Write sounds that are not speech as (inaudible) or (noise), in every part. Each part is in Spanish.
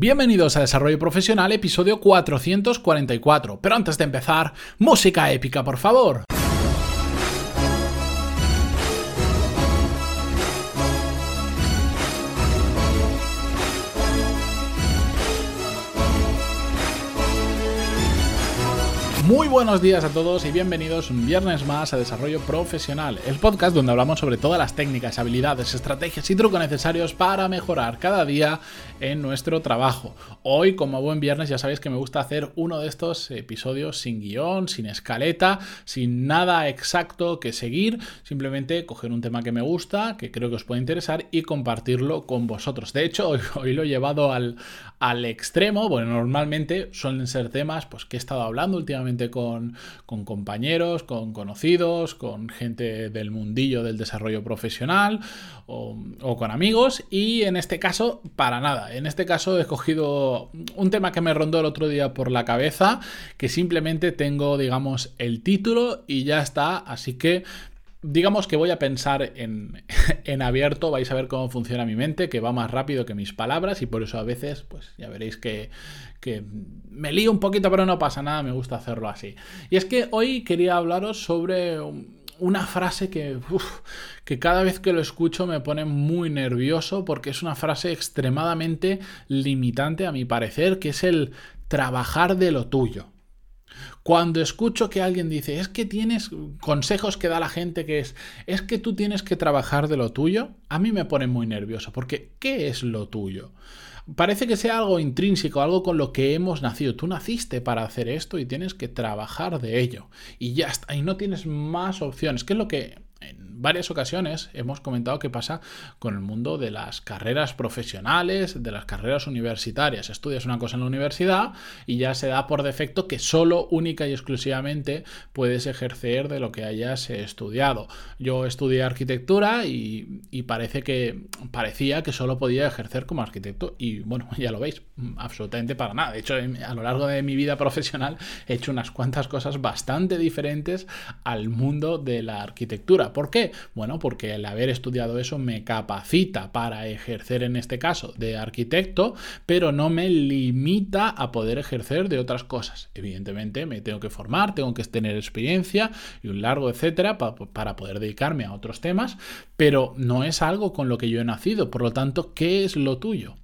Bienvenidos a Desarrollo Profesional, episodio 444. Pero antes de empezar, música épica, por favor. Muy buenos días a todos y bienvenidos un viernes más a Desarrollo Profesional, el podcast donde hablamos sobre todas las técnicas, habilidades, estrategias y trucos necesarios para mejorar cada día en nuestro trabajo. Hoy, como buen viernes, ya sabéis que me gusta hacer uno de estos episodios sin guion, sin escaleta, sin nada exacto que seguir, simplemente coger un tema que me gusta, que creo que os puede interesar y compartirlo con vosotros. De hecho, hoy, lo he llevado al, al extremo, bueno, normalmente suelen ser temas pues, que he estado hablando últimamente con, compañeros, con conocidos, con gente del mundillo del desarrollo profesional o, o con amigos y en este caso para nada. En este caso he escogido un tema que me rondó el otro día por la cabeza, que simplemente tengo, digamos, el título y ya está, así que digamos que voy a pensar en, (laughs) en, abierto, vais a ver cómo funciona mi mente, que va más rápido que mis palabras y por eso a veces, pues ya veréis que, que me lío un poquito, pero no pasa nada, me gusta hacerlo así. Y es que hoy quería hablaros sobre una frase que, que cada vez que lo escucho me pone muy nervioso porque es una frase extremadamente limitante a mi parecer, que es el trabajar de lo tuyo. Cuando escucho que alguien dice, es que tienes consejos que da la gente que es, es que tú tienes que trabajar de lo tuyo, a mí me pone muy nervioso, porque ¿qué es lo tuyo? Parece que sea algo intrínseco, algo con lo que hemos nacido. Tú naciste para hacer esto y tienes que trabajar de ello. Y ya está, y no tienes más opciones. ¿Qué es lo que varias ocasiones hemos comentado qué pasa con el mundo de las carreras profesionales, de las carreras universitarias. Estudias una cosa en la universidad y ya se da por defecto que solo, única y exclusivamente puedes ejercer de lo que hayas estudiado. Yo estudié arquitectura y, parece que parecía que solo podía ejercer como arquitecto y bueno, (laughs) ya lo veis, absolutamente para nada. De hecho, a lo largo de mi vida profesional he hecho unas cuantas cosas bastante diferentes al mundo de la arquitectura. ¿Por qué? Bueno, porque el haber estudiado eso me capacita para ejercer en este caso de arquitecto, pero no me limita a poder ejercer de otras cosas. Evidentemente me tengo que formar, tengo que tener experiencia y un largo etcétera para poder dedicarme a otros temas, pero no es algo con lo que yo he nacido. Por lo tanto, ¿qué es lo tuyo?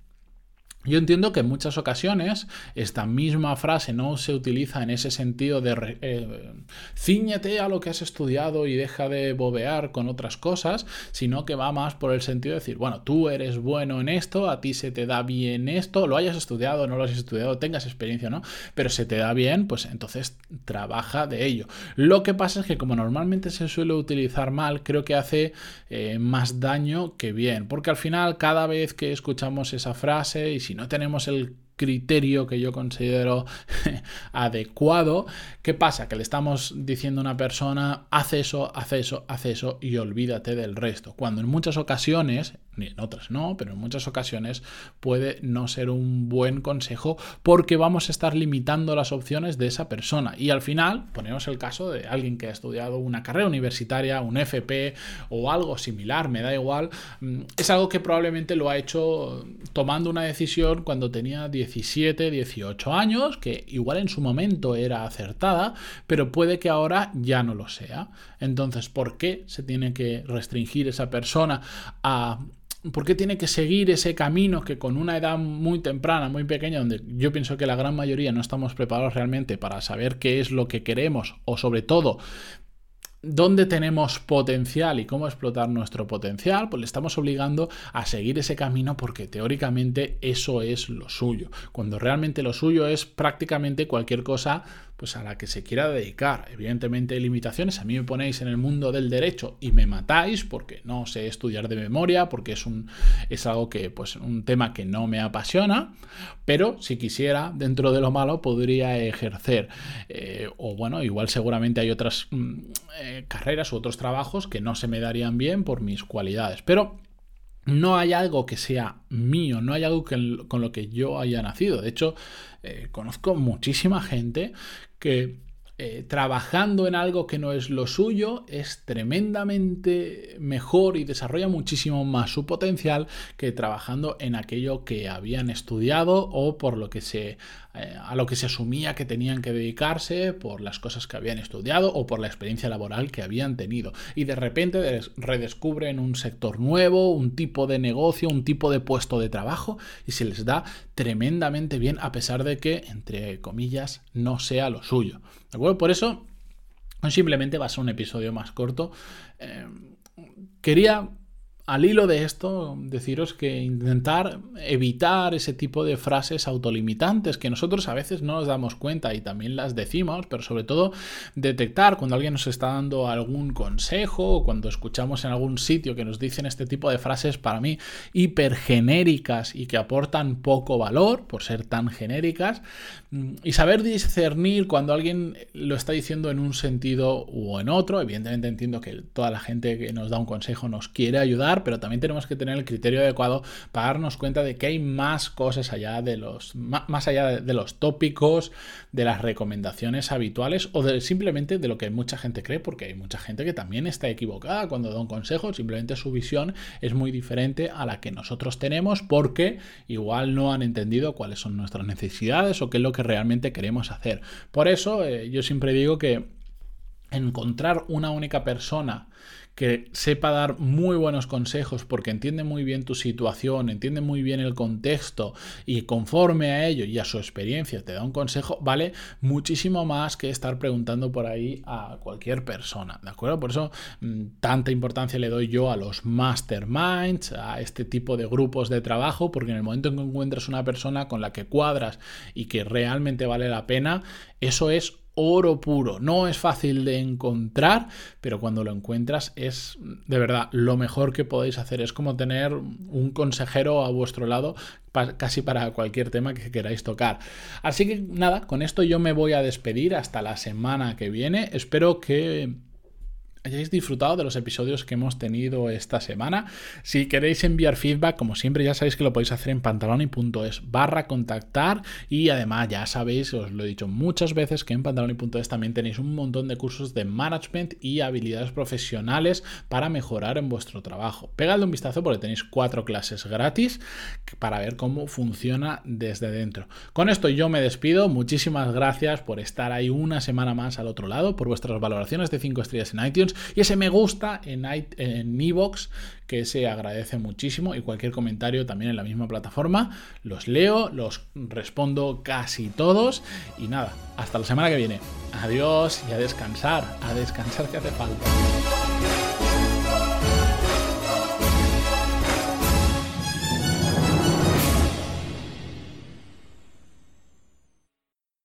Yo entiendo que en muchas ocasiones esta misma frase no se utiliza en ese sentido de eh, ciñete a lo que has estudiado y deja de bobear con otras cosas, sino que va más por el sentido de decir, bueno, tú eres bueno en esto, a ti se te da bien esto, lo hayas estudiado, no lo hayas estudiado, tengas experiencia no, pero se te da bien, pues entonces trabaja de ello. Lo que pasa es que como normalmente se suele utilizar mal, creo que hace eh, más daño que bien, porque al final cada vez que escuchamos esa frase y si no tenemos el criterio que yo considero (laughs) adecuado. ¿Qué pasa? Que le estamos diciendo a una persona, haz eso, haz eso, haz eso y olvídate del resto. Cuando en muchas ocasiones, ni en otras no, pero en muchas ocasiones puede no ser un buen consejo porque vamos a estar limitando las opciones de esa persona. Y al final, ponemos el caso de alguien que ha estudiado una carrera universitaria, un FP o algo similar, me da igual, mm, es algo que probablemente lo ha hecho tomando una decisión cuando tenía 17, 18 años, que igual en su momento era acertada, pero puede que ahora ya no lo sea. Entonces, ¿por qué se tiene que restringir esa persona a ¿Por qué tiene que seguir ese camino que con una edad muy temprana, muy pequeña, donde yo pienso que la gran mayoría no estamos preparados realmente para saber qué es lo que queremos o sobre todo dónde tenemos potencial y cómo explotar nuestro potencial, pues le estamos obligando a seguir ese camino porque teóricamente eso es lo suyo, cuando realmente lo suyo es prácticamente cualquier cosa pues a la que se quiera dedicar. Evidentemente hay limitaciones. A mí me ponéis en el mundo del derecho y me matáis porque no sé estudiar de memoria, porque es un es algo que pues un tema que no me apasiona, pero si quisiera dentro de lo malo podría ejercer eh, o bueno igual seguramente hay otras mm, carreras u otros trabajos que no se me darían bien por mis cualidades, pero no hay algo que sea mío, no hay algo con lo que yo haya nacido. De hecho, eh, conozco muchísima gente que eh, trabajando en algo que no es lo suyo es tremendamente mejor y desarrolla muchísimo más su potencial que trabajando en aquello que habían estudiado o por lo que se eh, a lo que se asumía que tenían que dedicarse por las cosas que habían estudiado o por la experiencia laboral que habían tenido y de repente redescubren un sector nuevo, un tipo de negocio, un tipo de puesto de trabajo y se les da tremendamente bien a pesar de que entre comillas no sea lo suyo. ¿De acuerdo? Por eso, simplemente va a ser un episodio más corto. Eh, quería al hilo de esto, deciros que intentar evitar ese tipo de frases autolimitantes que nosotros a veces no nos damos cuenta y también las decimos, pero sobre todo detectar cuando alguien nos está dando algún consejo o cuando escuchamos en algún sitio que nos dicen este tipo de frases para mí hipergenéricas y que aportan poco valor por ser tan genéricas mm, y saber discernir cuando alguien lo está diciendo en un sentido o en otro. Evidentemente entiendo que toda la gente que nos da un consejo nos quiere ayudar pero también tenemos que tener el criterio adecuado para darnos cuenta de que hay más cosas allá de los, más allá de los tópicos, de las recomendaciones habituales o simplemente de lo que mucha gente cree, porque hay mucha gente que también está equivocada cuando da un consejo, simplemente su visión es muy diferente a la que nosotros tenemos porque igual no han entendido cuáles son nuestras necesidades o qué es lo que realmente queremos hacer. Por eso eh, yo siempre digo que encontrar una única persona que sepa dar muy buenos consejos porque entiende muy bien tu situación, entiende muy bien el contexto y conforme a ello y a su experiencia te da un consejo, vale muchísimo más que estar preguntando por ahí a cualquier persona, ¿de acuerdo? Por eso mm, tanta importancia le doy yo a los masterminds, a este tipo de grupos de trabajo, porque en el momento en que encuentras una persona con la que cuadras y que realmente vale la pena, eso es oro puro. No es fácil de encontrar, pero cuando lo encuentras es de verdad lo mejor que podéis hacer. Es como tener un consejero a vuestro lado casi para cualquier tema que queráis tocar. Así que nada, con esto yo me voy a despedir hasta la semana que viene. Espero que hayáis disfrutado de los episodios que hemos tenido esta semana. Si queréis enviar feedback, como siempre, ya sabéis que lo podéis hacer en pantaloni.es barra contactar y además ya sabéis, os lo he dicho muchas veces, que en pantaloni.es también tenéis un montón de cursos de management y habilidades profesionales para mejorar en vuestro trabajo. Pegadle un vistazo porque tenéis cuatro clases gratis para ver cómo funciona desde dentro. Con esto yo me despido. Muchísimas gracias por estar ahí una semana más al otro lado, por vuestras valoraciones de 5 estrellas en y ese me gusta en, en que se agradece muchísimo y cualquier comentario también en la misma plataforma los leo, los respondo casi todos y nada, hasta la semana que viene. Adiós y a descansar, a descansar que hace falta.